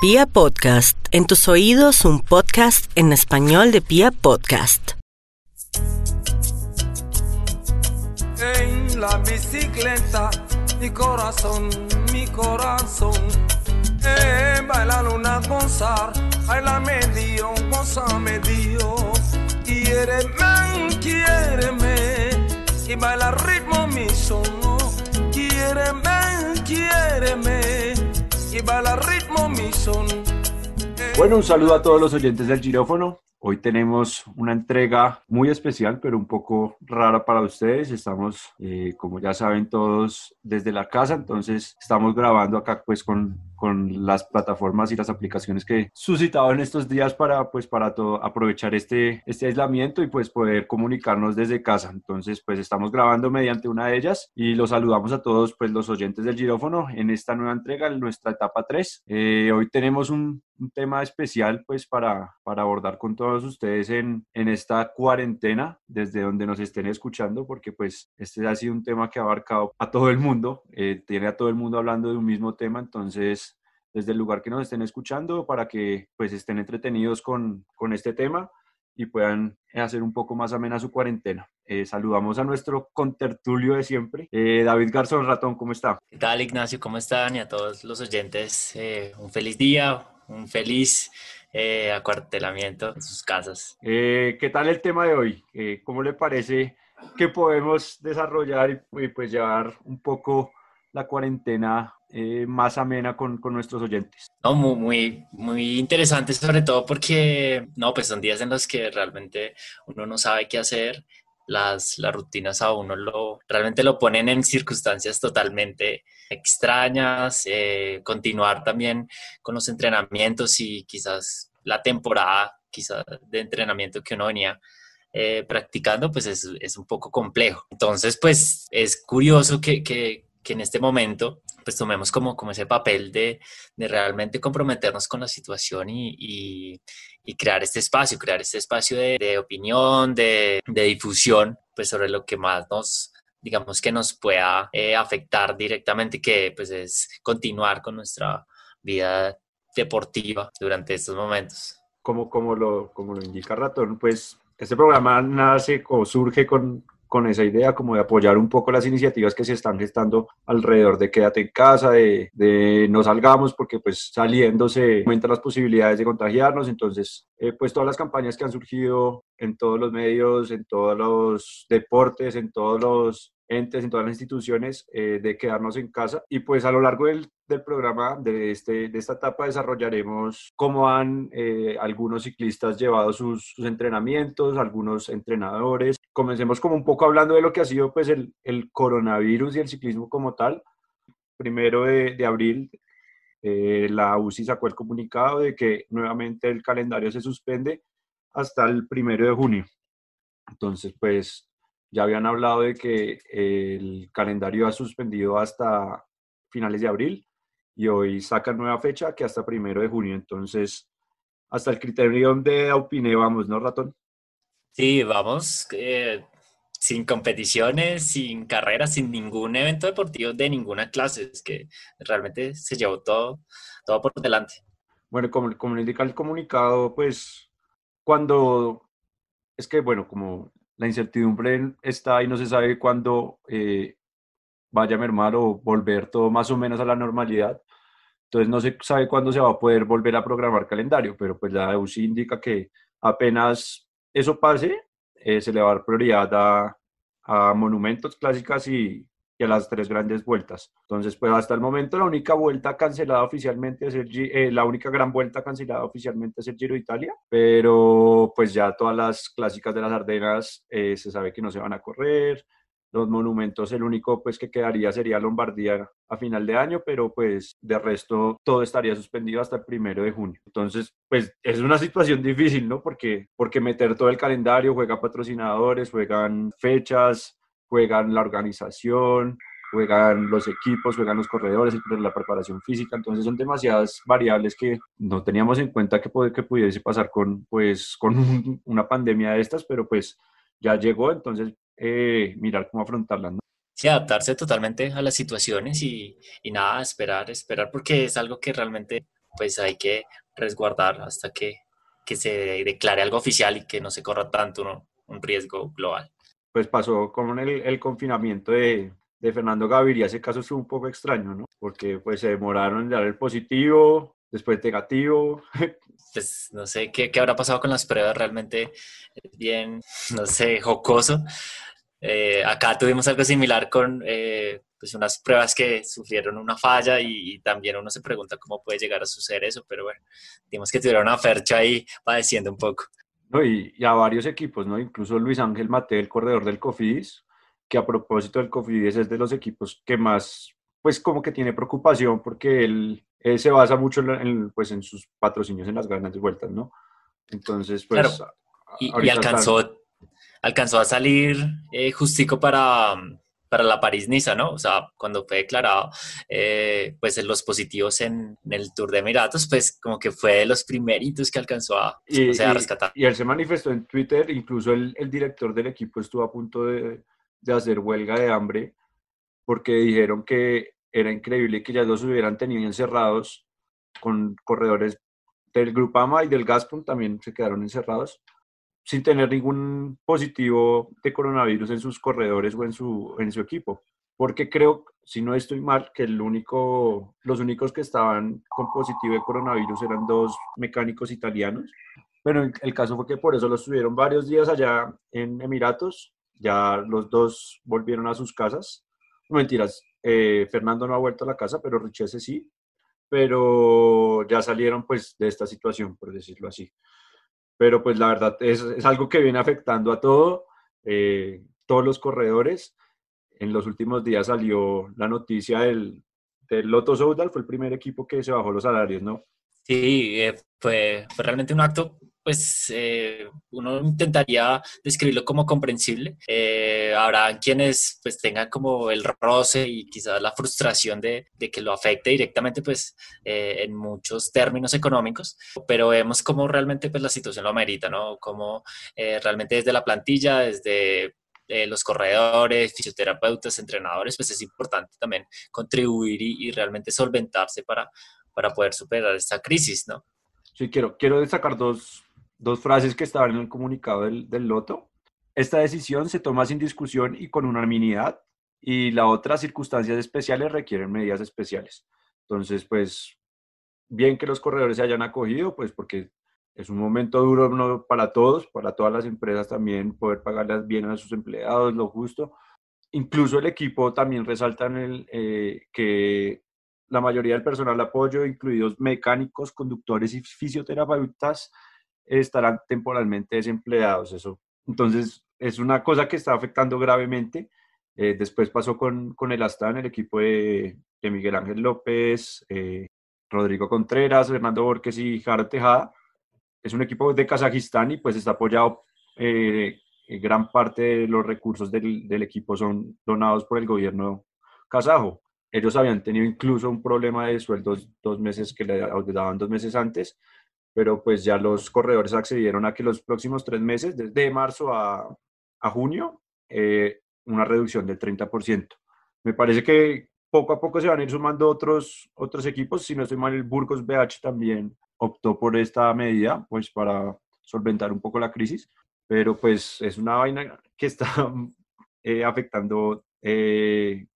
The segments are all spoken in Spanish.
Pia Podcast, en tus oídos un podcast en español de Pia Podcast. En la bicicleta, mi corazón, mi corazón. Eh, baila luna gozar, baila medio, goza medio. Quiéreme, quiéreme, y baila ritmo mi son. Quiéreme, quiéreme, y baila ritmo mi son. Bueno, un saludo a todos los oyentes del Girófono. Hoy tenemos una entrega muy especial, pero un poco rara para ustedes. Estamos, eh, como ya saben todos, desde la casa, entonces estamos grabando acá pues con, con las plataformas y las aplicaciones que suscitado en estos días para pues para todo, aprovechar este, este aislamiento y pues poder comunicarnos desde casa. Entonces pues estamos grabando mediante una de ellas y los saludamos a todos pues los oyentes del Girófono en esta nueva entrega, en nuestra etapa 3. Eh, hoy tenemos un, un tema especial pues para, para abordar con todos ustedes en, en esta cuarentena desde donde nos estén escuchando porque pues este ha sido un tema que ha abarcado a todo el mundo, eh, tiene a todo el mundo hablando de un mismo tema, entonces desde el lugar que nos estén escuchando para que pues estén entretenidos con, con este tema y puedan hacer un poco más amena su cuarentena. Eh, saludamos a nuestro contertulio de siempre, eh, David Garzón Ratón, ¿cómo está? ¿Qué tal Ignacio? ¿Cómo están? Y a todos los oyentes, eh, un feliz día, un feliz eh, acuartelamiento en sus casas. Eh, ¿Qué tal el tema de hoy? Eh, ¿Cómo le parece que podemos desarrollar y, y, pues llevar un poco la cuarentena eh, más amena con, con, nuestros oyentes? No, muy, muy, muy interesante, sobre todo porque no, pues son días en los que realmente uno no sabe qué hacer. Las, rutinas a uno lo, realmente lo ponen en circunstancias totalmente extrañas, eh, continuar también con los entrenamientos y quizás la temporada quizás de entrenamiento que uno venía eh, practicando, pues es, es, un poco complejo. Entonces, pues es curioso que, que, que en este momento pues tomemos como, como ese papel de, de realmente comprometernos con la situación y, y, y, crear este espacio, crear este espacio de, de opinión, de, de, difusión, pues sobre lo que más nos, digamos que nos pueda eh, afectar directamente, que pues es continuar con nuestra vida deportiva durante estos momentos. Como, como, lo, como lo indica Ratón, pues este programa nace o surge con, con esa idea como de apoyar un poco las iniciativas que se están gestando alrededor de quédate en casa, de, no salgamos porque pues saliendo se aumentan las posibilidades de contagiarnos, entonces eh, pues todas las campañas que han surgido en todos los medios, en todos los deportes, en todos los entes, en todas las instituciones, eh, de quedarnos en casa. Y pues a lo largo del, programa, de, este, de esta etapa, desarrollaremos cómo han eh, algunos ciclistas llevado sus, entrenamientos, algunos entrenadores. Comencemos como un poco hablando de lo que ha sido pues el, el coronavirus y el ciclismo como tal. Primero de, de abril, eh, la UCI sacó el comunicado de que nuevamente el calendario se suspende hasta el primero de junio. Entonces, pues ya habían hablado de que el calendario ha suspendido hasta finales de abril y hoy sacan nueva fecha que hasta primero de junio. Entonces, hasta el criterio de Aupine vamos, ¿no, Ratón? Sí, vamos. Eh, sin competiciones, sin carreras, sin ningún evento deportivo de ninguna clase. Es que realmente se llevó todo, todo por delante. Bueno, como, como indica el comunicado, pues cuando es que, bueno, como la incertidumbre está y no se sabe cuándo eh, vaya a mermar o volver todo más o menos a la normalidad. Entonces no se sabe cuándo se va a poder volver a programar calendario, pero pues la UCI indica que apenas eso pase, eh, se le va a dar prioridad a, a monumentos clásicas y, y, a las tres grandes vueltas. Entonces, pues hasta el momento la única vuelta cancelada oficialmente es el, eh, la única gran vuelta cancelada oficialmente es el Giro de Italia, pero pues ya todas las clásicas de las Ardenas eh, se sabe que no se van a correr. Los monumentos, el único pues que quedaría sería Lombardía a final de año, pero pues de resto todo estaría suspendido hasta el primero de junio. Entonces, pues es una situación difícil, ¿no? Porque, porque meter todo el calendario, juega patrocinadores, juegan fechas, juegan la organización, juegan los equipos, juegan los corredores, la preparación física, entonces son demasiadas variables que no teníamos en cuenta que, que pudiese pasar con, pues, con un, una pandemia de estas, pero pues ya llegó, entonces eh, mirar cómo afrontarla. ¿no? Sí, adaptarse totalmente a las situaciones y, y, nada, esperar, esperar, porque es algo que realmente pues hay que resguardar hasta que, que se declare algo oficial y que no se corra tanto un riesgo global. Pues pasó con el, el confinamiento de, de Fernando Gaviria, ese caso fue un poco extraño, ¿no? Porque pues se demoraron en dar el positivo, después negativo. Pues no sé qué, qué habrá pasado con las pruebas, realmente bien, no sé, jocoso. Eh, acá tuvimos algo similar con eh, pues unas pruebas que sufrieron una falla y, también uno se pregunta cómo puede llegar a suceder eso, pero bueno, digamos que tuvieron una fercha ahí padeciendo un poco. No, y, y, a varios equipos, ¿no? Incluso Luis Ángel Mate, el corredor del Cofidis, que a propósito del Cofidis es de los equipos que más, pues como que tiene preocupación porque él, se basa mucho en, pues, en sus patrocinios en las grandes vueltas, ¿no? Entonces, pues... Y, alcanzó, alcanzó a salir eh, justico para, para la París-Niza, ¿no? O sea, cuando fue declarado, eh, pues los positivos en, el Tour de Emiratos, pues como que fue de los primeritos que alcanzó a, rescatar. Y, él se manifestó en Twitter, incluso el, el director del equipo estuvo a punto de, de hacer huelga de hambre porque dijeron que era increíble que ya los hubieran tenido encerrados con corredores del Grupama y del Gazprom también se quedaron encerrados sin tener ningún positivo de coronavirus en sus corredores o en su, en su equipo. Porque creo, si no estoy mal, que el único, los únicos que estaban con positivo de coronavirus eran dos mecánicos italianos. Pero el caso fue que por eso los tuvieron varios días allá en Emiratos ya los dos volvieron a sus casas. Mentiras, eh, Fernando no ha vuelto a la casa, pero Richese sí. Pero ya salieron pues de esta situación, por decirlo así. Pero pues la verdad es, es algo que viene afectando a todo, eh, todos los corredores. En los últimos días salió la noticia del, del Lotto Soudal, fue el primer equipo que se bajó los salarios, ¿no? Sí, eh, fue realmente un acto pues eh, uno intentaría describirlo como comprensible. Eh, habrá quienes pues tengan como el roce y quizás la frustración de, de que lo afecte directamente pues eh, en muchos términos económicos, pero vemos cómo realmente pues la situación lo amerita, ¿no? Como realmente desde la plantilla, desde los corredores, fisioterapeutas, entrenadores, pues es importante también contribuir y, y realmente solventarse para, para poder superar esta crisis, ¿no? Sí, quiero, quiero destacar dos, dos frases que estaban en el comunicado del, del Loto. Esta decisión se toma sin discusión y con unanimidad y la otra, circunstancias especiales requieren medidas especiales. Entonces, pues, bien que los corredores se hayan acogido, pues porque es un momento duro ¿no? para todos, para todas las empresas también, poder pagarles bien a sus empleados, lo justo. Incluso el equipo también resalta en el, eh, que la mayoría del personal de apoyo, incluidos mecánicos, conductores y fisioterapeutas, estarán temporalmente desempleados. Eso. Entonces, es una cosa que está afectando gravemente. Eh, después pasó con, con el Astana, el equipo de, de Miguel Ángel López, eh, Rodrigo Contreras, Fernando Borges y Jaro Tejada. Es un equipo de Kazajistán y pues está apoyado, eh, gran parte de los recursos del, del, equipo son donados por el gobierno kazajo. Ellos habían tenido incluso un problema de sueldos dos meses que le daban dos meses antes pero pues ya los corredores accedieron a que los próximos tres meses, desde marzo a, a junio, eh, una reducción del 30%. Me parece que poco a poco se van a ir sumando otros, otros equipos, si no estoy mal, el Burgos BH también optó por esta medida, pues para solventar un poco la crisis, pero pues es una vaina que está eh, afectando eh,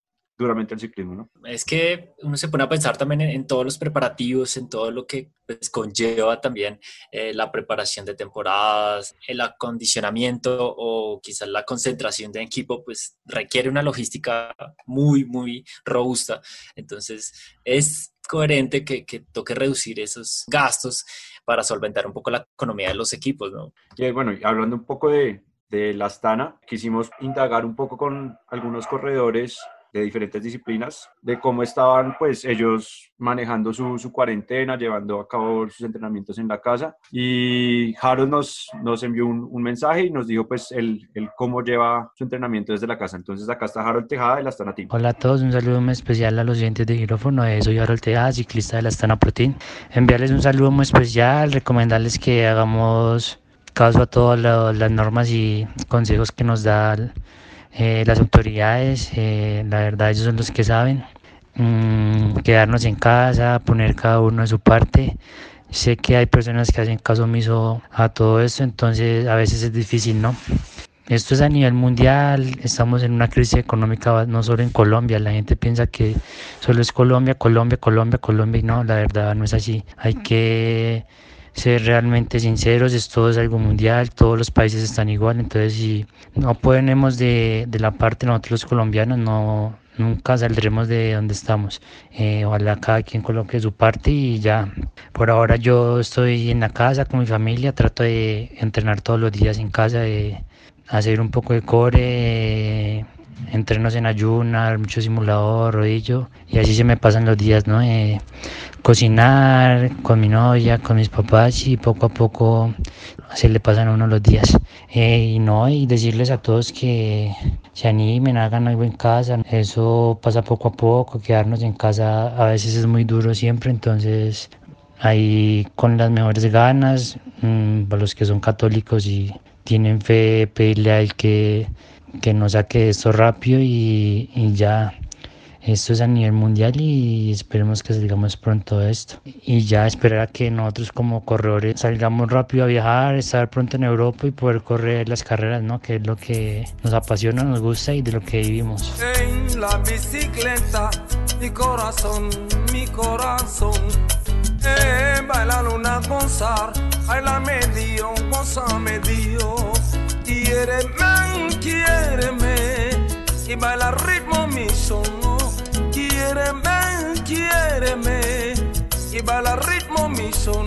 duramente el ciclismo, ¿no? Es que uno se pone a pensar también en, todos los preparativos, en todo lo que pues, conlleva también eh, la preparación de temporadas, el acondicionamiento o quizás la concentración de equipo, pues requiere una logística muy, muy robusta. Entonces, es coherente que, que toque reducir esos gastos para solventar un poco la economía de los equipos, ¿no? Y bueno, hablando un poco de, de la Astana, quisimos indagar un poco con algunos corredores de diferentes disciplinas, de cómo estaban pues ellos manejando su, su, cuarentena, llevando a cabo sus entrenamientos en la casa. Y Harold nos, nos envió un, un mensaje y nos dijo pues el, el, cómo lleva su entrenamiento desde la casa. Entonces acá está Harold Tejada de la Astana Team. Hola a todos, un saludo muy especial a los oyentes de Girófono. Eh, soy Harold Tejada, ciclista de la Astana Protein. Enviarles un saludo muy especial, recomendarles que hagamos caso a todas las normas y consejos que nos da eh, las autoridades, eh, la verdad ellos son los que saben. mm, quedarnos en casa, poner cada uno de su parte. Sé que hay personas que hacen caso omiso a todo esto, entonces a veces es difícil, ¿no? Esto es a nivel mundial, estamos en una crisis económica no solo en Colombia, la gente piensa que solo es Colombia, Colombia, Colombia, Colombia y no, la verdad no es así. Hay que ser realmente sinceros, esto es algo mundial, todos los países están igual, entonces si no ponemos de, de la parte nosotros los colombianos, no, nunca saldremos de donde estamos. Eh, ojalá cada quien coloque su parte y ya. Por ahora yo estoy en la casa con mi familia, trato de entrenar todos los días en casa, de hacer un poco de core, entrenos en ayunas, mucho simulador, rodillo, y así se me pasan los días, ¿no? Eh, cocinar con mi novia, con mis papás y poco a poco se le pasan a uno los días. Eh, y no, y decirles a todos que se animen, hagan algo en casa, eso pasa poco a poco, quedarnos en casa a veces es muy duro siempre, entonces ahí con las mejores ganas, mmm, para los que son católicos y tienen fe, pedirle a él que, que nos saque esto rápido y, y, ya. Esto es a nivel mundial y esperemos que salgamos pronto de esto. Y ya esperar a que nosotros como corredores salgamos rápido a viajar, estar pronto en Europa y poder correr las carreras, ¿no? Que es lo que nos apasiona, nos gusta y de lo que vivimos. En la bicicleta, mi corazón, mi corazón. Eh, baila luna gozar, medio, goza medio. Quiéreme, quiéreme, y baila ritmo mi son. Quiéreme, quiéreme, y baila ritmo mi son.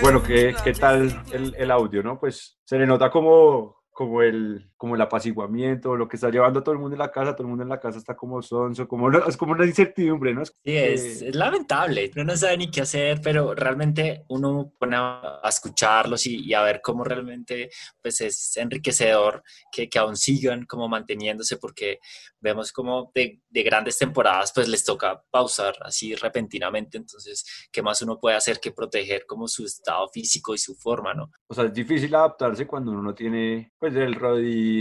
Bueno, ¿qué, qué tal el, el audio, no? Pues se le nota como, como el, como el apaciguamiento, lo que está llevando a todo el mundo en la casa, todo el mundo en la casa está como sonso, como, es como una incertidumbre, ¿no? Es, Sí, es, es, lamentable, uno no sabe ni qué hacer, pero realmente uno pone a, a escucharlos y, y, a ver cómo realmente pues es enriquecedor que, que aún sigan como manteniéndose porque vemos como de, de, grandes temporadas pues les toca pausar así repentinamente, entonces ¿qué más uno puede hacer que proteger como su estado físico y su forma, ¿no? O sea, es difícil adaptarse cuando uno no tiene pues el rodillo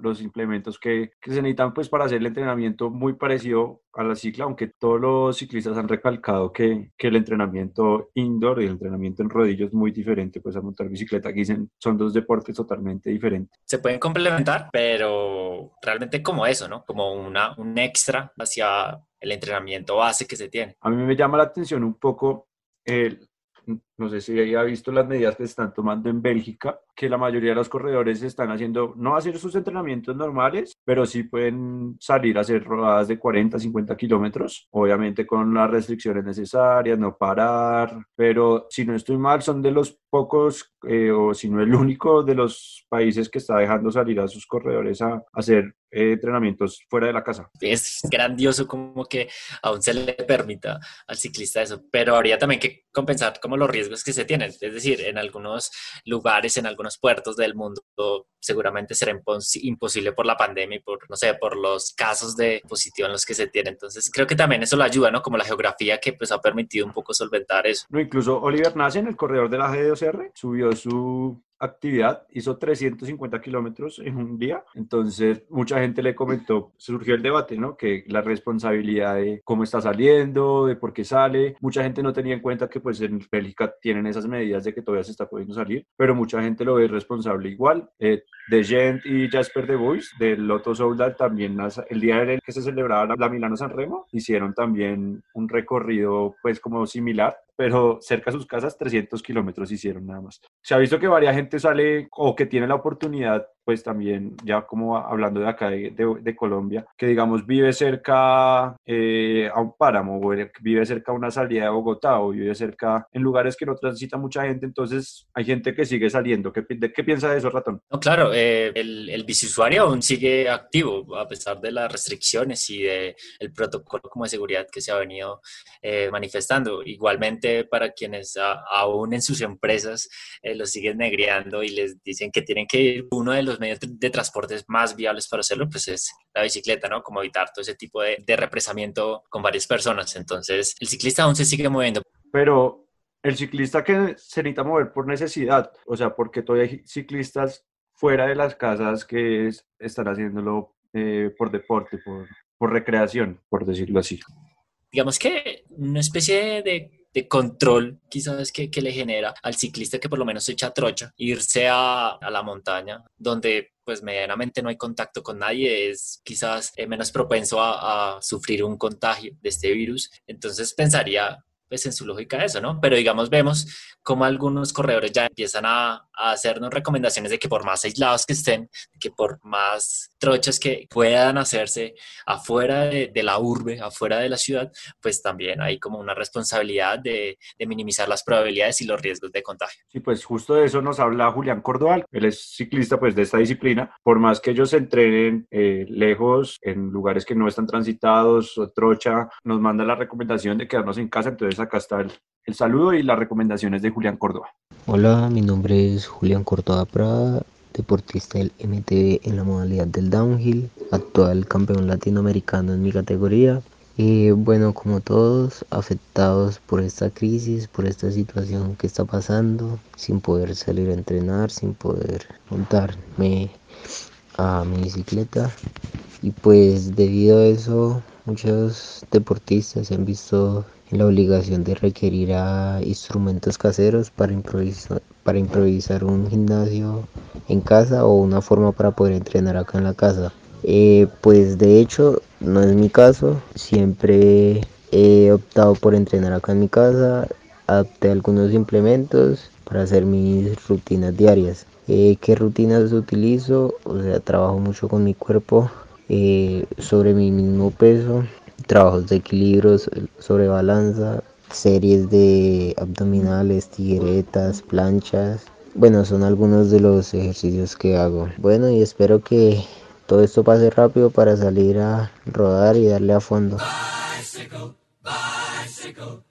los implementos que, que, se necesitan pues para hacer el entrenamiento muy parecido a la cicla, aunque todos los ciclistas han recalcado que, que el entrenamiento indoor y el entrenamiento en rodillo es muy diferente pues a montar bicicleta, aquí dicen, son dos deportes totalmente diferentes. Se pueden complementar, pero realmente como eso, ¿no? Como una, un extra hacia el entrenamiento base que se tiene. A mí me llama la atención un poco el, no sé si ha visto las medidas que están tomando en Bélgica, que la mayoría de los corredores están haciendo, no hacer sus entrenamientos normales, pero sí pueden salir a hacer rodadas de 40, 50 kilómetros, obviamente con las restricciones necesarias, no parar, pero si no estoy mal, son de los pocos, eh, o si no el único de los países que está dejando salir a sus corredores a, a hacer eh, entrenamientos fuera de la casa. Es grandioso como que aún se le permita al ciclista eso, pero habría también que compensar como los riesgos que se tienen. Es decir, en algunos lugares, en algunos puertos del mundo, seguramente será impos imposible por la pandemia y por, no sé, por los casos de positivo en los que se tiene. Entonces, creo que también eso lo ayuda, ¿no? Como la geografía que pues ha permitido un poco solventar eso. No, incluso Oliver Nassen, el corredor de la G2R, subió su actividad, hizo 350 kilómetros en un día, entonces mucha gente le comentó, surgió el debate, ¿no? Que la responsabilidad de cómo está saliendo, de por qué sale, mucha gente no tenía en cuenta que pues en Bélgica tienen esas medidas de que todavía se está pudiendo salir, pero mucha gente lo ve responsable igual. Eh, de Gent y Jasper de Bois, del Lotto Soudal, también el día en el que se celebraba la, la Milano San Remo, hicieron también un recorrido pues como similar, pero cerca de sus casas 300 kilómetros hicieron nada más. Se ha visto que varias gente sale o que tiene la oportunidad, pues también, ya como hablando de acá de, Colombia, que digamos vive cerca eh, a un páramo, o vive cerca a una salida de Bogotá, o vive cerca en lugares que no transita mucha gente, entonces hay gente que sigue saliendo. ¿Qué, qué piensa de eso, Ratón? No, claro, eh, el, el aún sigue activo, a pesar de las restricciones y del de protocolo como de seguridad que se ha venido eh, manifestando. Igualmente, para quienes aún en sus empresas los siguen negreando y les dicen que tienen que ir, uno de los medios de transporte más viables para hacerlo, pues es la bicicleta, ¿no? Como evitar todo ese tipo de, de represamiento con varias personas. Entonces, el ciclista aún se sigue moviendo. Pero el ciclista que se necesita mover por necesidad, o sea, porque todavía hay ciclistas fuera de las casas que es, están haciéndolo eh, por deporte, por, por recreación, por decirlo así. Digamos que una especie de de control quizás que, que, le genera al ciclista que por lo menos echa trocha, irse a, a, la montaña donde pues medianamente no hay contacto con nadie, es quizás eh, menos propenso a, a, sufrir un contagio de este virus. Entonces pensaría pues en su lógica eso, ¿no? Pero digamos, vemos como algunos corredores ya empiezan a, a, hacernos recomendaciones de que por más aislados que estén, que por más trochas que puedan hacerse afuera de, la urbe, afuera de la ciudad, pues también hay como una responsabilidad de, de, minimizar las probabilidades y los riesgos de contagio. Sí, pues justo de eso nos habla Julián Cordoval, él es ciclista pues de esta disciplina, por más que ellos se entrenen eh, lejos, en lugares que no están transitados, o trocha, nos manda la recomendación de quedarnos en casa, entonces acá está el, el saludo y las recomendaciones de Julián Córdoba. Hola, mi nombre es Julián Córdoba Prada, deportista del MTV en la modalidad del downhill, actual campeón latinoamericano en mi categoría. Y bueno, como todos, afectados por esta crisis, por esta situación que está pasando, sin poder salir a entrenar, sin poder montarme a mi bicicleta. Y pues debido a eso, muchos deportistas se han visto la obligación de requerir a instrumentos caseros para improvisar, para improvisar un gimnasio en casa o una forma para poder entrenar acá en la casa. Eh, pues de hecho no es mi caso, siempre he optado por entrenar acá en mi casa, adapté algunos implementos para hacer mis rutinas diarias. Eh, ¿Qué rutinas utilizo? O sea, trabajo mucho con mi cuerpo, eh, sobre mi mismo peso, trabajos de equilibrio sobre balanza, series de abdominales, tigueretas, planchas. Bueno, son algunos de los ejercicios que hago. Bueno, y espero que todo esto pase rápido para salir a rodar y darle a fondo. Bicycle, bicycle,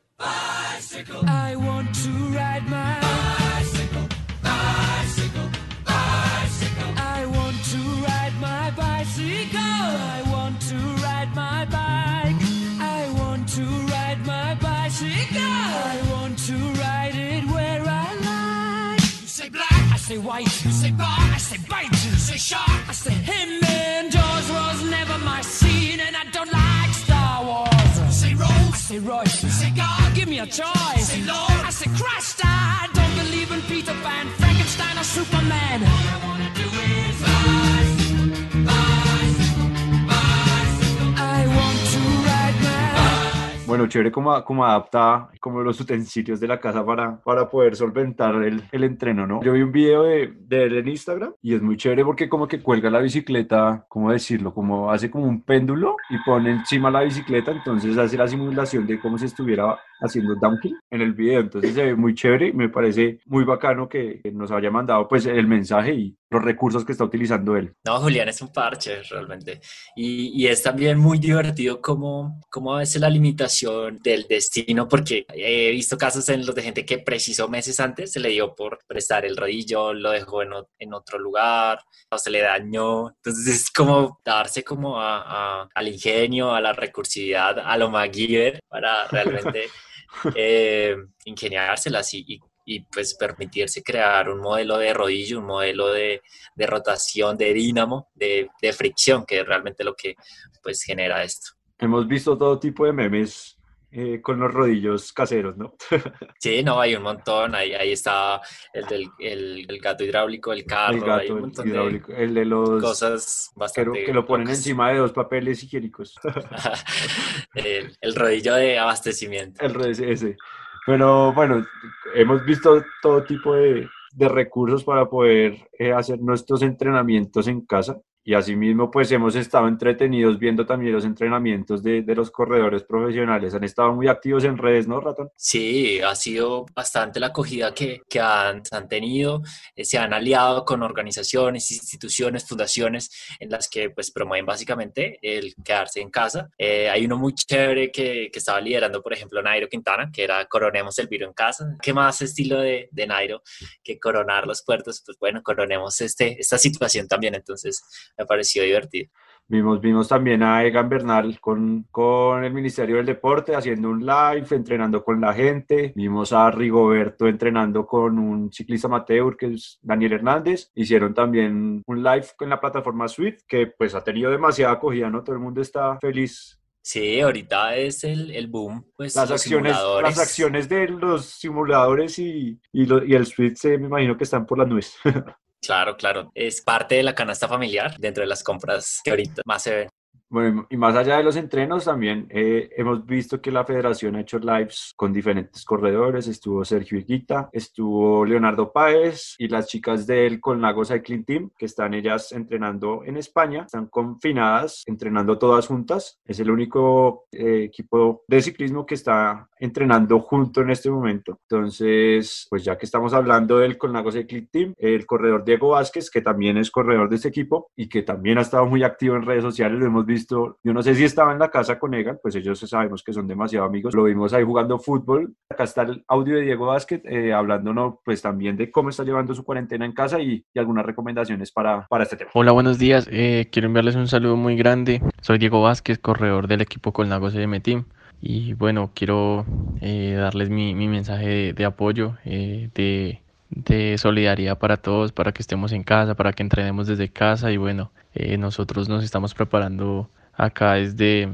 say Royce. Say God, give me a choice. Say Lord, I say Christ. I don't believe in Peter Pan, Frankenstein, or Superman. Bueno, chévere como, como adapta como los utensilios de la casa para, para poder solventar el, el entreno, ¿no? Yo vi un video de, de él en Instagram y es muy chévere porque como que cuelga la bicicleta, ¿cómo decirlo? Como hace como un péndulo y pone encima la bicicleta, entonces hace la simulación de cómo si estuviera haciendo downhill en el video, entonces se ve muy chévere y me parece muy bacano que nos haya mandado pues el mensaje y los recursos que está utilizando él. No, Julián es un parche realmente. Y, y es también muy divertido como, como a veces la limitación del destino porque he visto casos en los de gente que precisó meses antes, se le dio por prestar el rodillo, lo dejó en, en otro lugar o se le dañó, entonces es como darse como a, a, al ingenio, a la recursividad, a lo MacGyver para realmente eh, ingeniárselas y, pues permitirse crear un modelo de rodillo, un modelo de, de rotación, de dínamo, de, de, fricción, que es realmente lo que pues genera esto. Hemos visto todo tipo de memes eh, con los rodillos caseros, ¿no? sí, no, hay un montón. Ahí, ahí está el del el, el gato hidráulico, el carro, el gato hay un montón hidráulico, de el de los cosas bastante que, que lo ponen locas. encima de dos papeles higiénicos. el, el, rodillo de abastecimiento. El rodillo ese. Pero bueno, hemos visto todo tipo de, de recursos para poder eh, hacer nuestros entrenamientos en casa y asimismo pues hemos estado entretenidos viendo también los entrenamientos de, de, los corredores profesionales. Han estado muy activos en redes, ¿no, Ratón? Sí, ha sido bastante la acogida que, que han, han, tenido. Eh, se han aliado con organizaciones, instituciones, fundaciones en las que pues promueven básicamente el quedarse en casa. Eh, hay uno muy chévere que, que, estaba liderando, por ejemplo, Nairo Quintana, que era coronemos el virus en casa. ¿Qué más estilo de, de Nairo que coronar los puertos? Pues bueno, coronemos este, esta situación también. Entonces, me pareció divertido. Vimos, vimos también a Egan Bernal con, con el Ministerio del Deporte haciendo un live, entrenando con la gente. Vimos a Rigoberto entrenando con un ciclista amateur que es Daniel Hernández. Hicieron también un live en la plataforma Swift que pues ha tenido demasiada acogida, ¿no? Todo el mundo está feliz Sí, ahorita es el, el boom, pues las acciones, las acciones de los simuladores y, y, lo- y el Swift se me imagino que están por las nubes. Claro, claro. Es parte de la canasta familiar dentro de las compras que ahorita más se ven. Bueno, y más allá de los entrenos, también eh, hemos visto que la federación ha hecho lives con diferentes corredores. Estuvo Sergio Higuita, estuvo Leonardo Páez y las chicas del Colnago Cycling Team, que están ellas entrenando en España. Están confinadas, entrenando todas juntas. Es el único eh, equipo de ciclismo que está entrenando junto en este momento. Entonces, pues ya que estamos hablando del Colnago Cycling Team, el corredor Diego Vázquez, que también es corredor de este equipo y que también ha estado muy activo en redes sociales, lo hemos visto. Yo no sé si estaba en la casa con Egan, pues ellos sabemos que son demasiado amigos. Lo vimos ahí jugando fútbol. Acá está el audio de Diego Vázquez, eh, hablándonos pues también de cómo está llevando su cuarentena en casa y, algunas recomendaciones para, para este tema. Hola, buenos días. Eh, quiero enviarles un saludo muy grande. Soy Diego Vázquez, corredor del equipo Colnago CM Team. Y bueno, quiero eh, darles mi, mensaje de, de apoyo, de, de solidaridad para todos, para que estemos en casa, para que entrenemos desde casa. Y bueno, eh, nosotros nos estamos preparando acá desde,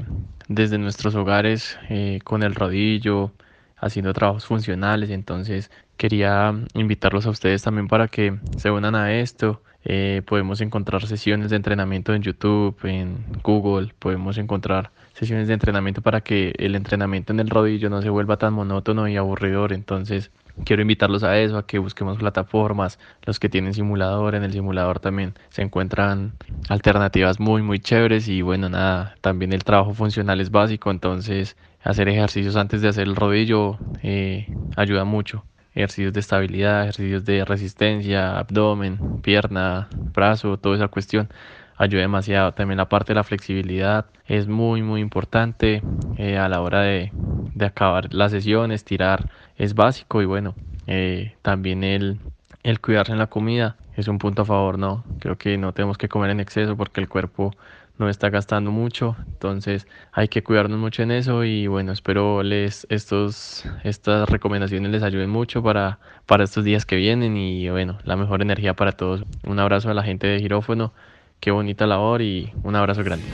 desde nuestros hogares eh, con el rodillo, haciendo trabajos funcionales. Entonces quería invitarlos a ustedes también para que se unan a esto. Eh, podemos encontrar sesiones de entrenamiento en YouTube, en Google, podemos encontrar sesiones de entrenamiento para que el entrenamiento en el rodillo no se vuelva tan monótono y aburridor. Entonces, quiero invitarlos a eso, a que busquemos plataformas, los que tienen simulador, en el simulador también se encuentran alternativas muy, muy chéveres y bueno, nada, también el trabajo funcional es básico, entonces hacer ejercicios antes de hacer el rodillo eh, ayuda mucho. Ejercicios de estabilidad, ejercicios de resistencia, abdomen, pierna, brazo, toda esa cuestión ayuda demasiado. También la parte de la flexibilidad es muy, muy importante eh, a la hora de, de, acabar las sesiones, tirar es básico y bueno, eh, también el, el cuidarse en la comida es un punto a favor, ¿no? Creo que no tenemos que comer en exceso porque el cuerpo no está gastando mucho, entonces hay que cuidarnos mucho en eso y bueno, espero les estos estas recomendaciones les ayuden mucho para para estos días que vienen y bueno, la mejor energía para todos. Un abrazo a la gente de Girófono qué bonita labor y un abrazo grande.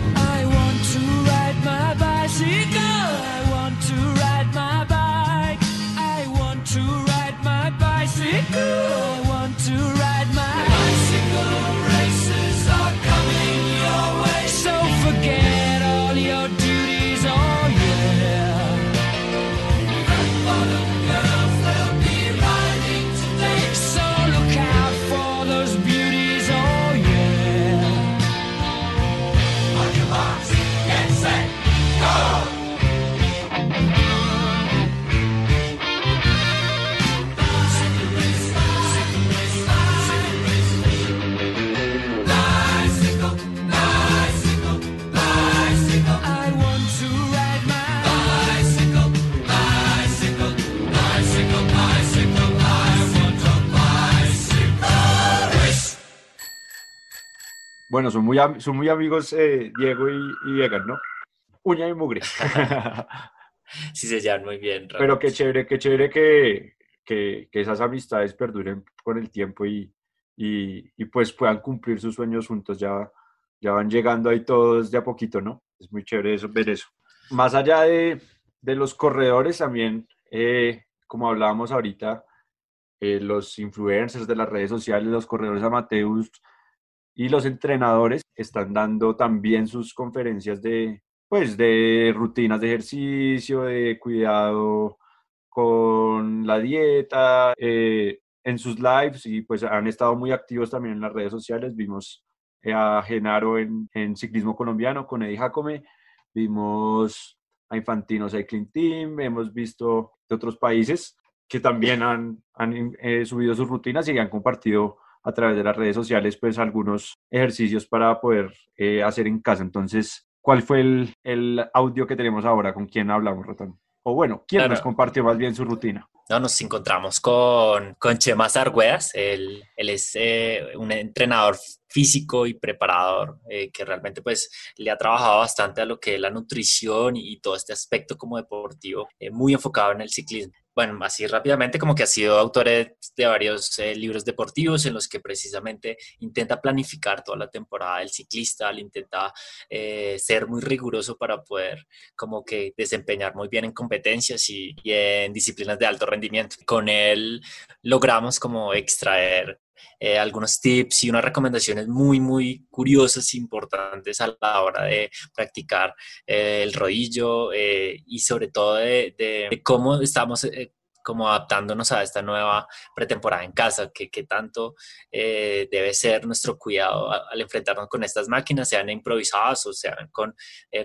Bueno, son muy, son muy amigos eh, Diego y, y ¿no? Uña y mugre. Sí se llevan muy bien. Pero qué chévere, qué chévere que, que, que esas amistades perduren con el tiempo y, y, y pues puedan cumplir sus sueños juntos. Ya, ya van llegando ahí todos de a poquito, ¿no? Es muy chévere eso, ver eso. Más allá de, de los corredores, también, eh, como hablábamos ahorita, eh, los influencers de las redes sociales, los corredores amateurs y los entrenadores están dando también sus conferencias de, pues, de rutinas de ejercicio, de cuidado con la dieta, eh, en sus lives y pues han estado muy activos también en las redes sociales. Vimos a Genaro en, en ciclismo colombiano con Eddie Jacome, vimos a Infantino Cycling Team, hemos visto de otros países que también han, han eh, subido sus rutinas y han compartido a través de las redes sociales pues algunos ejercicios para poder eh, hacer en casa. Entonces, ¿cuál fue el, el audio que tenemos ahora? ¿Con quién hablamos, Rotón? O bueno, ¿quién Claro. nos compartió más bien su rutina? No, nos encontramos con, con Chema Sargueas. Él, él es eh, un entrenador físico y preparador eh, que realmente pues le ha trabajado bastante a lo que es la nutrición y, todo este aspecto como deportivo, eh, muy enfocado en el ciclismo. Bueno, así rápidamente como que ha sido autor de, varios eh, libros deportivos en los que precisamente intenta planificar toda la temporada del ciclista, le intenta eh, ser muy riguroso para poder como que desempeñar muy bien en competencias y, y en disciplinas de alto rendimiento. Con él logramos como extraer eh, algunos tips y unas recomendaciones muy, muy curiosas importantes a la hora de practicar eh, el rodillo eh, y sobre todo de, de- de cómo estamos eh, como adaptándonos a esta nueva pretemporada en casa, que, que tanto eh, debe ser nuestro cuidado al enfrentarnos con estas máquinas, sean improvisadas o sean con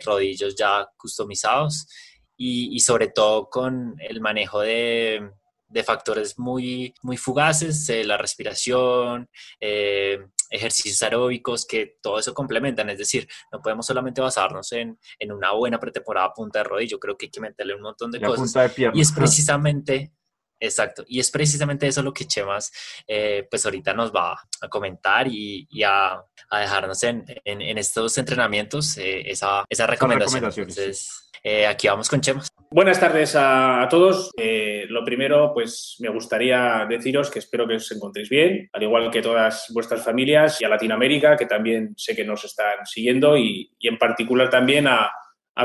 rodillos ya customizados y sobre todo con el manejo de, de factores muy, muy fugaces, eh, la respiración, eh, ejercicios aeróbicos, que todo eso complementan. Es decir, no podemos solamente basarnos en, en una buena pretemporada punta de rodillo. Creo que hay que meterle un montón de cosas. punta de pierna. Y es precisamente, exacto, y es precisamente eso lo que Chemas, eh, pues ahorita nos va a comentar y, y a, a dejarnos en, en- en estos entrenamientos eh, esa, esa recomendación. Entonces, eh, aquí vamos con Chemas. Buenas tardes a, todos. Eh, lo primero, pues me gustaría deciros que espero que os encontréis bien, al igual que todas vuestras familias y a Latinoamérica, que también sé que nos están siguiendo, y, en particular también a,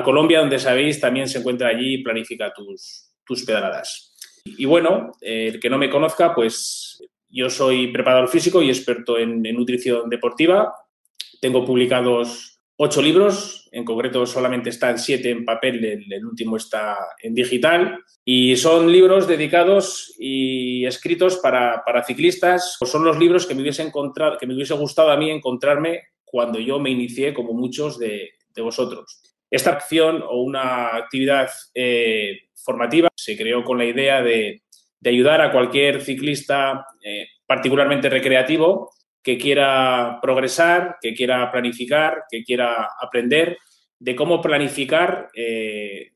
Colombia, donde sabéis también se encuentra allí y planifica tus, tus pedaladas. Y bueno, eh, el que no me conozca, pues yo soy preparador físico y experto en nutrición deportiva. Tengo publicados ocho libros, en concreto solamente están siete en papel, el, último está en digital, y son libros dedicados y escritos para, para ciclistas. Son los libros que me, hubiese encontrado, que me hubiese gustado a mí encontrarme cuando yo me inicié, como muchos de, de vosotros. Esta acción o una actividad eh, formativa se creó con la idea de, de ayudar a cualquier ciclista, eh, particularmente recreativo, que quiera progresar, que quiera planificar, que quiera aprender de cómo planificar eh,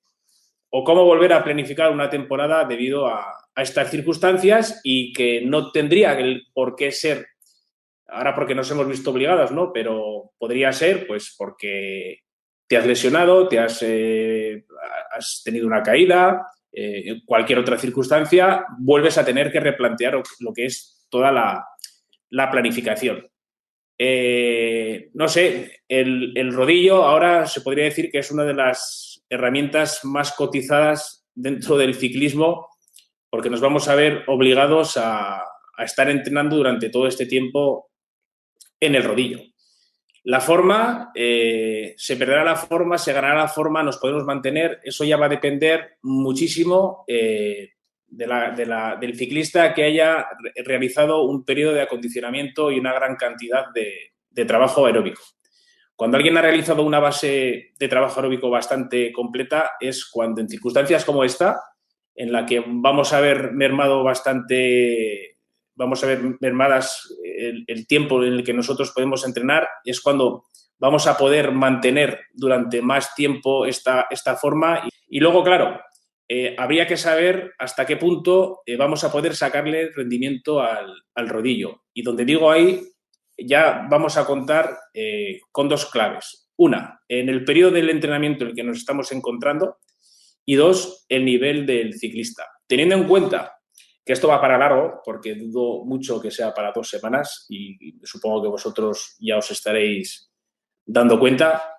o cómo volver a planificar una temporada debido a, estas circunstancias y que no tendría el por qué ser, ahora porque nos hemos visto obligados, ¿no? Pero podría ser pues porque te has lesionado, te has, eh, has tenido una caída, eh, cualquier otra circunstancia, vuelves a tener que replantear lo que es toda la, la planificación. Eh, no sé, el, el, rodillo ahora se podría decir que es una de las herramientas más cotizadas dentro del ciclismo porque nos vamos a ver obligados a, a estar entrenando durante todo este tiempo en el rodillo. La forma, eh, se perderá la forma, se ganará la forma, nos podemos mantener, eso ya va a depender muchísimo eh, de la, de la, del ciclista que haya realizado un periodo de acondicionamiento y una gran cantidad de, de, trabajo aeróbico. Cuando alguien ha realizado una base de trabajo aeróbico bastante completa es cuando en circunstancias como esta, en la que vamos a ver mermado bastante, vamos a ver mermadas el, tiempo en el que nosotros podemos entrenar, es cuando vamos a poder mantener durante más tiempo esta, esta forma. Y luego, claro, eh, habría que saber hasta qué punto eh, vamos a poder sacarle rendimiento al, al, rodillo. Y donde digo ahí, ya vamos a contar eh, con dos claves. Una, en el periodo del entrenamiento en el que nos estamos encontrando. Y dos, el nivel del ciclista. Teniendo en cuenta que esto va para largo, porque dudo mucho que sea para dos semanas y supongo que vosotros ya os estaréis dando cuenta,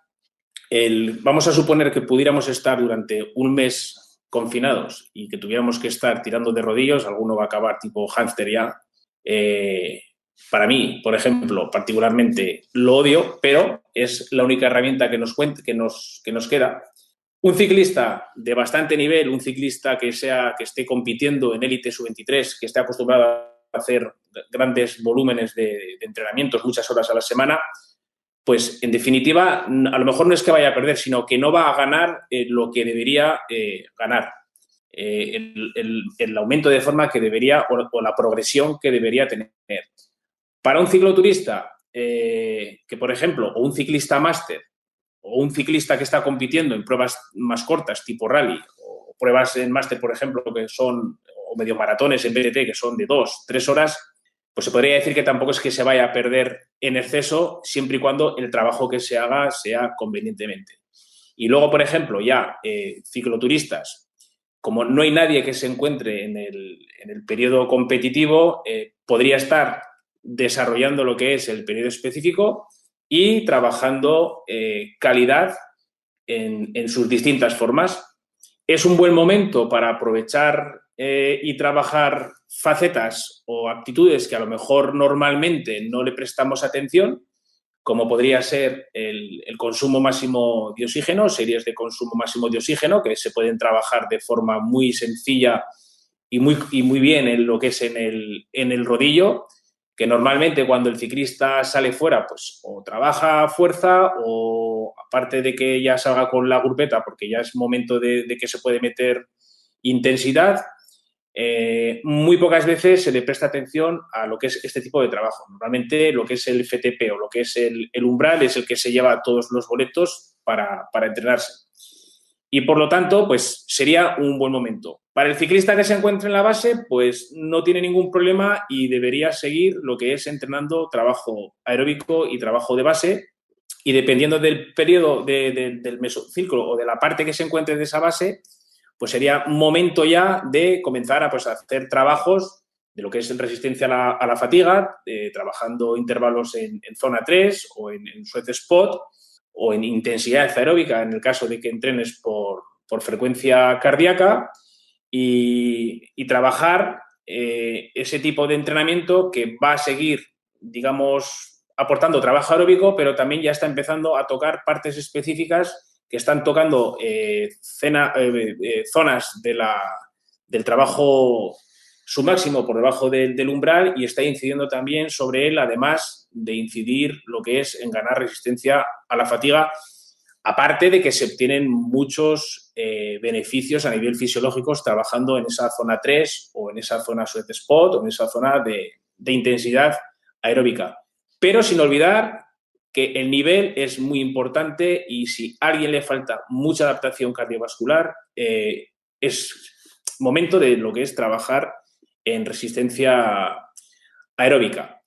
vamos a suponer que pudiéramos estar durante un mes confinados y que tuviéramos que estar tirando de rodillos, alguno va a acabar tipo hámster ya. Eh, para mí, por ejemplo, particularmente lo odio, pero es la única herramienta que nos, que nos, que nos queda. Un ciclista de bastante nivel, un ciclista que, sea, que esté compitiendo en élite sub-23, que esté acostumbrado a hacer grandes volúmenes de, de entrenamientos, muchas horas a la semana, pues en definitiva, a lo mejor no es que vaya a perder, sino que no va a ganar eh, lo que debería eh, ganar. Eh, el, el, el, aumento de forma que debería o, la progresión que debería tener. Para un cicloturista que, por ejemplo, o un ciclista máster o un ciclista que está compitiendo en pruebas más cortas, tipo rally, o pruebas en máster, por ejemplo, que son, o medio maratones en BTT, que son de dos, tres horas, pues se podría decir que tampoco es que se vaya a perder en exceso, siempre y cuando el trabajo que se haga sea convenientemente. Y luego, por ejemplo, ya eh, cicloturistas, como no hay nadie que se encuentre en el, en el periodo competitivo, eh, podría estar desarrollando lo que es el periodo específico y trabajando eh, calidad en, en, sus distintas formas. Es un buen momento para aprovechar eh, y trabajar facetas o actitudes que a lo mejor normalmente no le prestamos atención, como podría ser el, consumo máximo de oxígeno, series de consumo máximo de oxígeno, que se pueden trabajar de forma muy sencilla y muy, y muy bien en lo que es en el, en el rodillo, que normalmente cuando el ciclista sale fuera, pues o trabaja fuerza o aparte de que ya salga con la grupeta, porque ya es momento de que se puede meter intensidad, eh, muy pocas veces se le presta atención a lo que es este tipo de trabajo. Normalmente lo que es el FTP o lo que es el, el umbral es el que se lleva todos los boletos para, para entrenarse. Y por lo tanto, pues sería un buen momento. Para el ciclista que se encuentre en la base, pues no tiene ningún problema y debería seguir lo que es entrenando trabajo aeróbico y trabajo de base. Y dependiendo del periodo de, de, del mesociclo o de la parte que se encuentre de esa base, pues sería momento ya de comenzar a, pues, hacer trabajos de lo que es en resistencia a la, fatiga, eh, trabajando intervalos en, zona 3 o en, en spot o en intensidad aeróbica en el caso de que entrenes por, frecuencia cardíaca y, y trabajar eh, ese tipo de entrenamiento que va a seguir, digamos, aportando trabajo aeróbico, pero también ya está empezando a tocar partes específicas que están tocando eh, eh, eh, zonas del trabajo su máximo por debajo de, del umbral y está incidiendo también sobre él, además de incidir lo que es en ganar resistencia a la fatiga, aparte de que se obtienen muchos beneficios a nivel fisiológico trabajando en esa zona 3 o en esa zona sweat spot o en esa zona de intensidad aeróbica. Pero sin olvidar que el nivel es muy importante y si a alguien le falta mucha adaptación cardiovascular, eh, es momento de lo que es trabajar en resistencia aeróbica.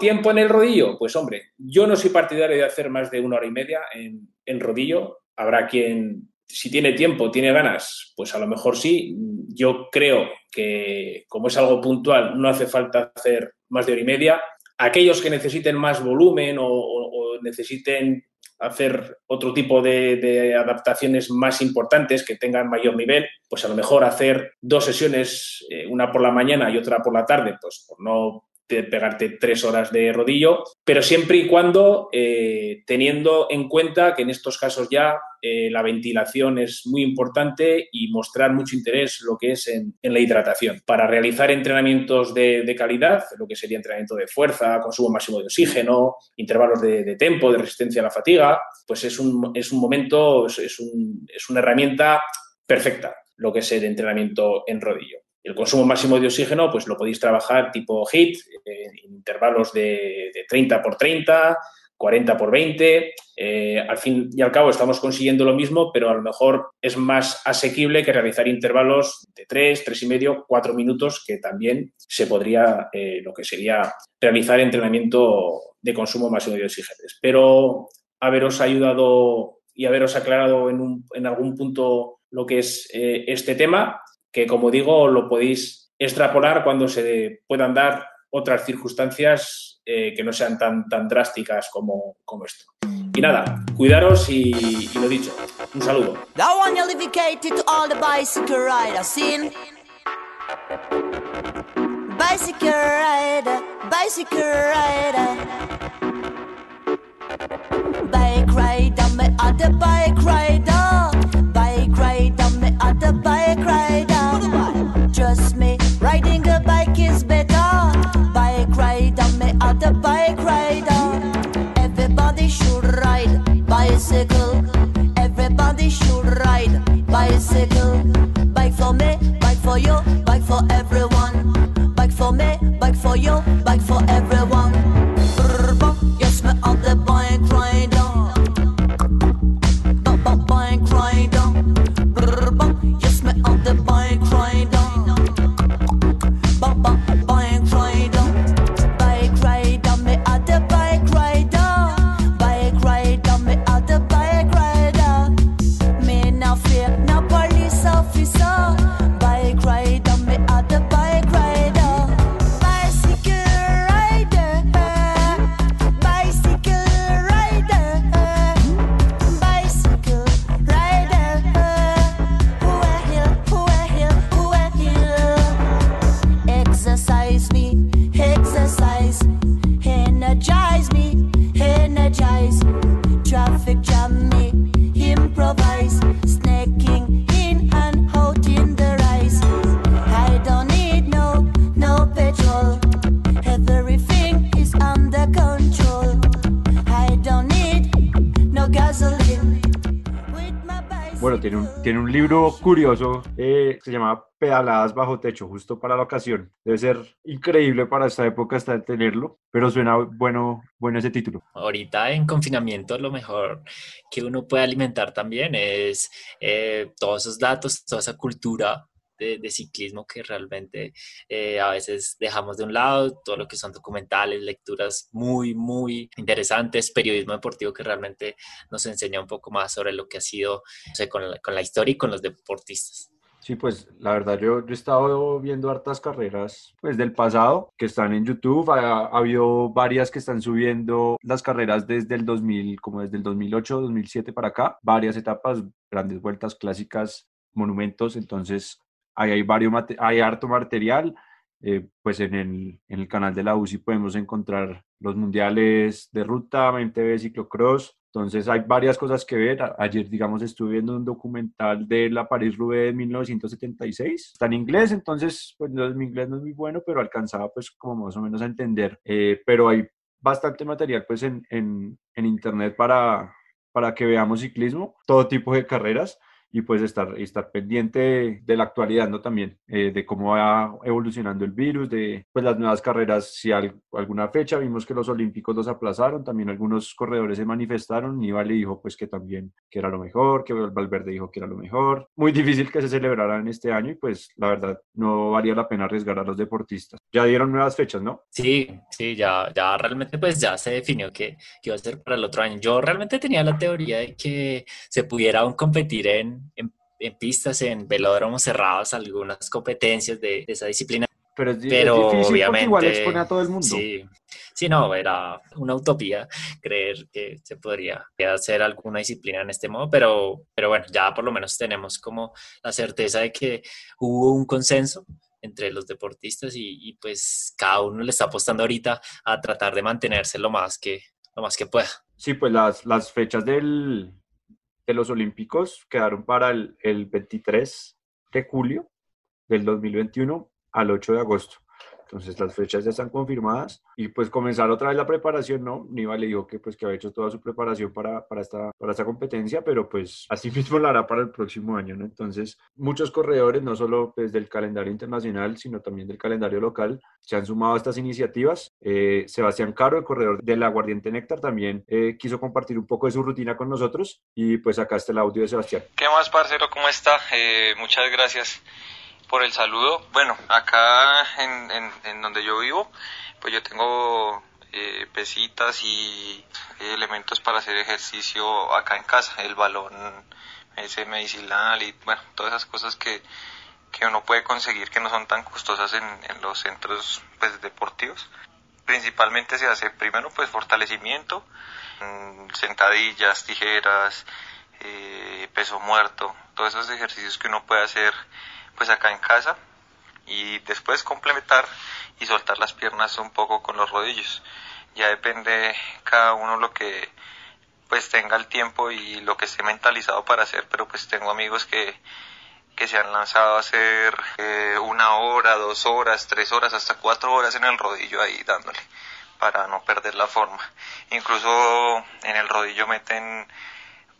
¿Tiempo en el rodillo? Pues hombre, yo no soy partidario de hacer más de una hora y media en, en rodillo. Habrá quien, si tiene tiempo, tiene ganas, pues a lo mejor sí. Yo creo que como es algo puntual, no hace falta hacer más de hora y media. Aquellos que necesiten más volumen o, necesiten hacer otro tipo de, de, adaptaciones más importantes que tengan mayor nivel, pues a lo mejor hacer dos sesiones, eh, una por la mañana y otra por la tarde, pues por no pegarte tres horas de rodillo, pero siempre y cuando eh, teniendo en cuenta que en estos casos ya eh, la ventilación es muy importante y mostrar mucho interés lo que es en, la hidratación. Para realizar entrenamientos de, de, calidad, lo que sería entrenamiento de fuerza, consumo máximo de oxígeno, intervalos de, de tempo, de resistencia a la fatiga, pues es un, es un momento, es, un, es una herramienta perfecta lo que es el entrenamiento en rodillo. El consumo máximo de oxígeno, pues lo podéis trabajar tipo HIT, eh, intervalos de, de, 30 por 30, 40 por 20. Eh, al fin y al cabo estamos consiguiendo lo mismo, pero a lo mejor es más asequible que realizar intervalos de 3, 3 y medio, 4 minutos, que también se podría, eh, lo que sería realizar entrenamiento de consumo máximo de oxígeno. Espero haberos ayudado y haberos aclarado en, un, en algún punto lo que es este tema que como digo lo podéis extrapolar cuando se puedan dar otras circunstancias eh, que no sean tan, tan drásticas como, como esto. Y nada, cuidaros y, y lo dicho, un saludo. Bicycle rider, bicycle rider. Bike rider, me other bike rider. Bicycle. Everybody should ride bicycle. Bike for me, bike for you, bike for everyone. Bike for me, bike for you, tiene un, libro curioso eh, que se llama Pedaladas bajo techo, justo para la ocasión. Debe ser increíble para esta época hasta tenerlo, pero suena bueno, bueno ese título. Ahorita en confinamiento lo mejor que uno puede alimentar también es eh, todos esos datos, toda esa cultura de, de ciclismo que realmente eh, a veces dejamos de un lado, todo lo que son documentales, lecturas muy, muy interesantes, periodismo deportivo que realmente nos enseña un poco más sobre lo que ha sido no sé, con, la, con la historia y con los deportistas. Sí, pues la verdad yo, yo he estado viendo hartas carreras pues del pasado que están en YouTube. Ha, ha, habido varias que están subiendo las carreras desde el 2000, como desde el 2008, 2007 para acá. Varias etapas, grandes vueltas clásicas, monumentos. Entonces ahí hay, varios, hay harto material. Eh, pues en el, en el canal de la UCI podemos encontrar los mundiales de ruta, MTV, ciclocross, entonces hay varias cosas que ver. Ayer, digamos, estuve viendo un documental de la París-Roubaix de 1976. Está en inglés, entonces, pues mi inglés no es muy bueno, pero alcanzaba pues como más o menos a entender. Eh, pero hay bastante material pues en, en, en internet para, para que veamos ciclismo, todo tipo de carreras y pues estar, estar pendiente de la actualidad, ¿no? También eh, de cómo va evolucionando el virus, de pues las nuevas carreras, si hay alguna fecha, vimos que los olímpicos los aplazaron, también algunos corredores se manifestaron, Nibali dijo pues que también que era lo mejor, que Valverde dijo que era lo mejor, muy difícil que se celebraran este año y pues la verdad no valía la pena arriesgar a los deportistas. Ya dieron nuevas fechas, ¿no? Sí, sí, ya, ya realmente pues ya se definió que, que iba a ser para el otro año. Yo realmente tenía la teoría de que se pudiera aún competir en en, en, pistas, en velódromos cerrados, algunas competencias de, de esa disciplina. Pero, es, Pero es difícil obviamente, igual expone a todo el mundo. Sí, sí, no, era una utopía creer que se podría hacer alguna disciplina en este modo, pero, pero bueno, ya por lo menos tenemos como la certeza de que hubo un consenso entre los deportistas y, y, pues cada uno le está apostando ahorita a tratar de mantenerse lo más que, lo más que pueda. Sí, pues las, las fechas del, de los Olímpicos quedaron para el, el 23 de julio del 2021 al 8 de agosto. Entonces las fechas ya están confirmadas y pues comenzar otra vez la preparación, ¿no? Niva le dijo que pues que había hecho toda su preparación para, para, esta, para esta competencia, pero pues así mismo la hará para el próximo año, ¿no? Entonces muchos corredores, no solo pues del calendario internacional, sino también del calendario local, se han sumado a estas iniciativas. Eh, Sebastián Caro, el corredor del Aguardiente Néctar, también eh, quiso compartir un poco de su rutina con nosotros y pues acá está el audio de Sebastián. ¿Qué más, parcero? ¿Cómo está? Eh, muchas gracias por el saludo. Bueno, acá en, en, donde yo vivo, pues yo tengo eh, pesitas y elementos para hacer ejercicio acá en casa, el balón ese medicinal y bueno, todas esas cosas que, que uno puede conseguir que no son tan costosas en, en los centros pues, deportivos. Principalmente se hace primero pues fortalecimiento, sentadillas, tijeras, eh, peso muerto, todos esos ejercicios que uno puede hacer pues acá en casa y después complementar y soltar las piernas un poco con los rodillos. Ya depende cada uno lo que pues tenga el tiempo y lo que esté mentalizado para hacer, pero pues tengo amigos que, que se han lanzado a hacer eh, una hora, dos horas, tres horas, hasta cuatro horas en el rodillo ahí dándole para no perder la forma. Incluso en el rodillo meten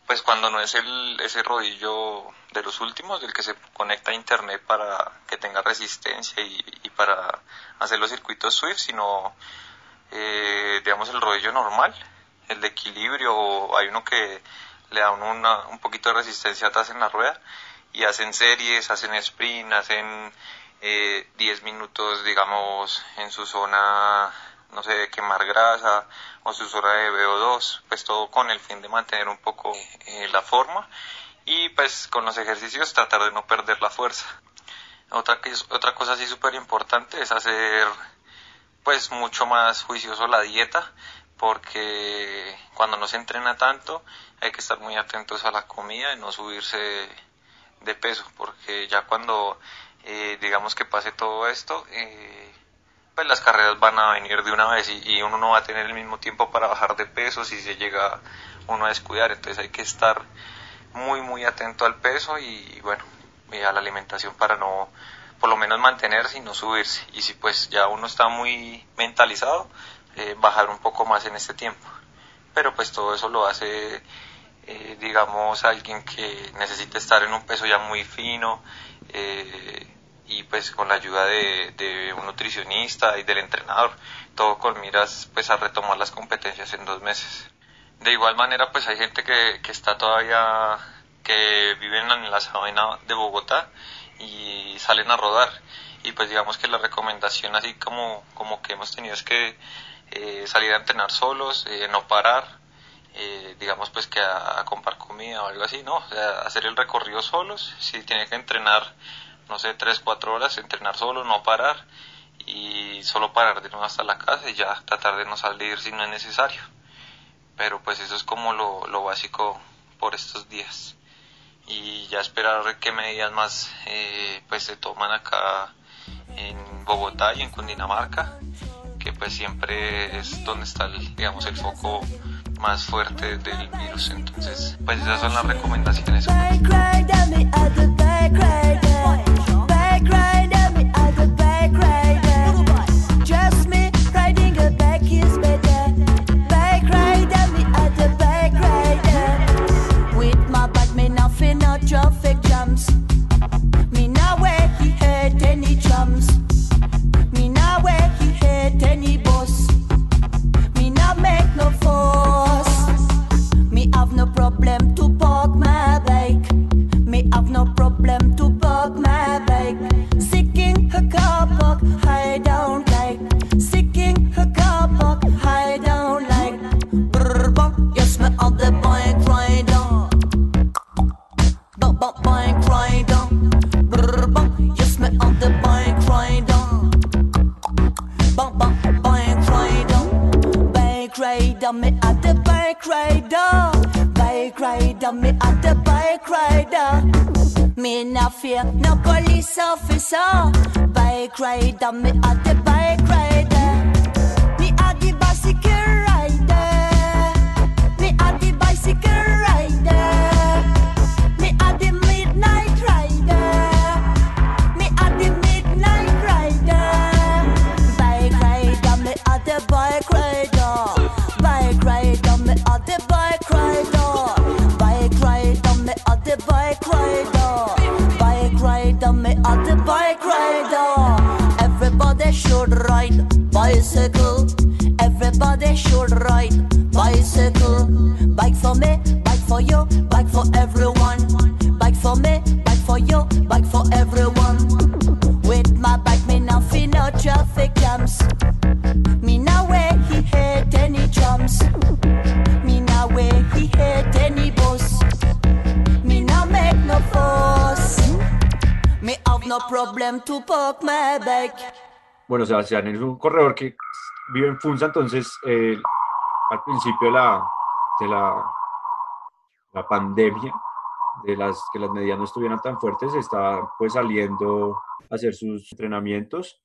pues cuando no es el, ese rodillo de los últimos, del que se conecta a internet para que tenga resistencia y, y para hacer los circuitos Swift, sino eh, digamos el rodillo normal, el de equilibrio, hay uno que le da una, un poquito de resistencia atrás en la rueda y hacen series, hacen sprint, hacen eh, 10 minutos, digamos, en su zona no sé, quemar grasa o su zona de VO2, pues todo con el fin de mantener un poco eh, la forma y pues con los ejercicios tratar de no perder la fuerza. Otra, otra cosa así súper importante es hacer pues mucho más juicioso la dieta porque cuando no se entrena tanto hay que estar muy atentos a la comida y no subirse de peso porque ya cuando eh, digamos que pase todo esto eh, pues las carreras van a venir de una vez y, uno no va a tener el mismo tiempo para bajar de peso si se llega uno a descuidar. Entonces hay que estar muy, muy atento al peso y bueno, y a la alimentación para no, por lo menos mantenerse y no subirse. Y si pues ya uno está muy mentalizado, eh, bajar un poco más en este tiempo. Pero pues todo eso lo hace eh, digamos, alguien que necesite estar en un peso ya muy fino eh, y pues con la ayuda de, un nutricionista y del entrenador, todo con miras pues a retomar las competencias en dos meses. De igual manera pues hay gente que, que está todavía, que viven en la sabana de Bogotá y salen a rodar y pues digamos que la recomendación así como, como que hemos tenido es que eh, salir a entrenar solos, eh, no parar, eh, digamos pues que a, comprar comida o algo así, no, hacer el recorrido solos, si tiene que entrenar, no sé, 3, 4 horas, entrenar solo, no parar y solo parar de nuevo hasta la casa y ya tratar de no salir si no es necesario. Pero pues eso es como lo, lo básico por estos días. Y ya esperar qué medidas más eh, pues se toman acá en Bogotá y en Cundinamarca, que pues siempre es donde está el, digamos el foco más fuerte del virus. Entonces, pues esas son las recomendaciones. Should ride bicycle. Everybody should ride bicycle. Bike for me, bike for you, bike for everyone. Bike for me, bike for you, bike for everyone. With my bike, me now feel no traffic jams. Me now where he hate any drums. Me now where he hate any boss. Me now make no fuss. Me have no problem to park my bike. Bueno, Sebastián es un corredor que vive en Funza, entonces eh, al principio de la, de la, la pandemia, de las que las medidas no estuvieran tan fuertes, está pues saliendo a hacer sus entrenamientos,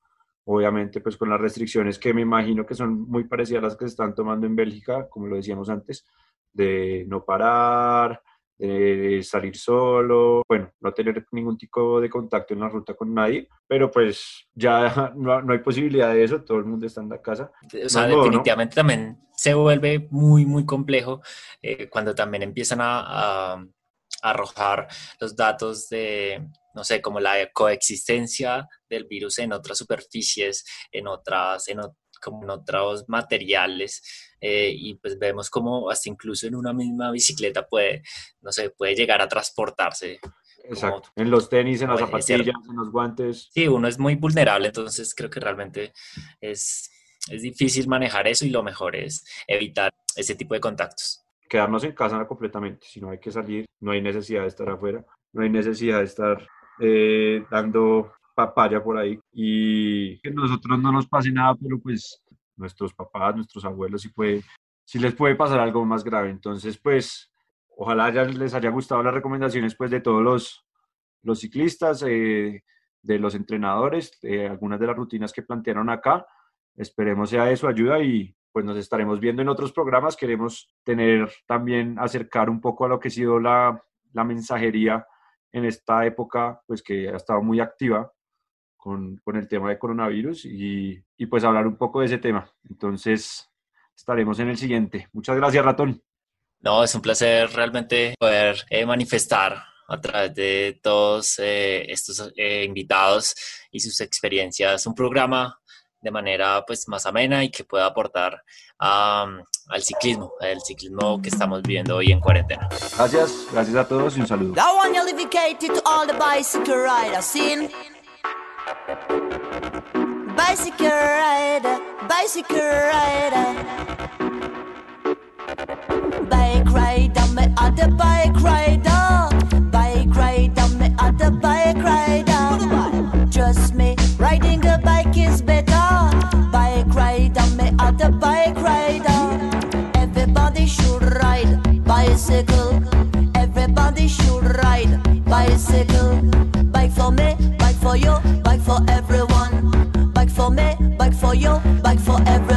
obviamente pues con las restricciones que me imagino que son muy parecidas a las que se están tomando en Bélgica, como lo decíamos antes, de no parar, de salir solo, bueno, no tener ningún tipo de contacto en la ruta con nadie, pero pues ya no, no hay posibilidad de eso, todo el mundo está en la casa. O sea, No, no, definitivamente también se vuelve muy, muy complejo eh, cuando también empiezan a, a- arrojar los datos de, no sé, como la coexistencia del virus en otras superficies, en otras, en, como en otros materiales, eh, y pues vemos como hasta incluso en una misma bicicleta puede, no sé, puede llegar a transportarse. Exacto, en los tenis, en las zapatillas, en los guantes. Sí, uno es muy vulnerable, entonces creo que realmente es, es difícil manejar eso y lo mejor es evitar ese tipo de contactos. quedarnos en casa completamente. Si no hay que salir, no hay necesidad de estar afuera, no hay necesidad de estar eh, dando papaya por ahí y que nosotros no nos pase nada, pero pues nuestros papás, nuestros abuelos, sí, puede, sí les puede pasar algo más grave. Entonces, pues, ojalá ya les haya gustado las recomendaciones pues de todos los, los ciclistas, eh, de los entrenadores, de algunas de las rutinas que plantearon acá. Esperemos sea de su ayuda y pues nos estaremos viendo en otros programas. Queremos tener también, acercar un poco a lo que ha sido la, la mensajería en esta época, pues que ha estado muy activa con, con el tema de coronavirus y, y pues hablar un poco de ese tema. Entonces, estaremos en el siguiente. Muchas gracias, ratón. No, es un placer realmente poder eh, manifestar a través de todos eh, estos eh, invitados y sus experiencias un programa de manera pues más amena y que pueda aportar am, al ciclismo, el ciclismo que estamos viviendo hoy en cuarentena. Gracias, gracias a todos y un saludo. Bicycle rider, bicycle rider. Bike rider, me other bike rider. Bike rider, me other bike rider. Trust me, riding a bike is better. Bike rider, me other bike rider. Everybody should ride bicycle. Everybody should ride bicycle. Everyone. Bike for me, bike for you, bike for everyone.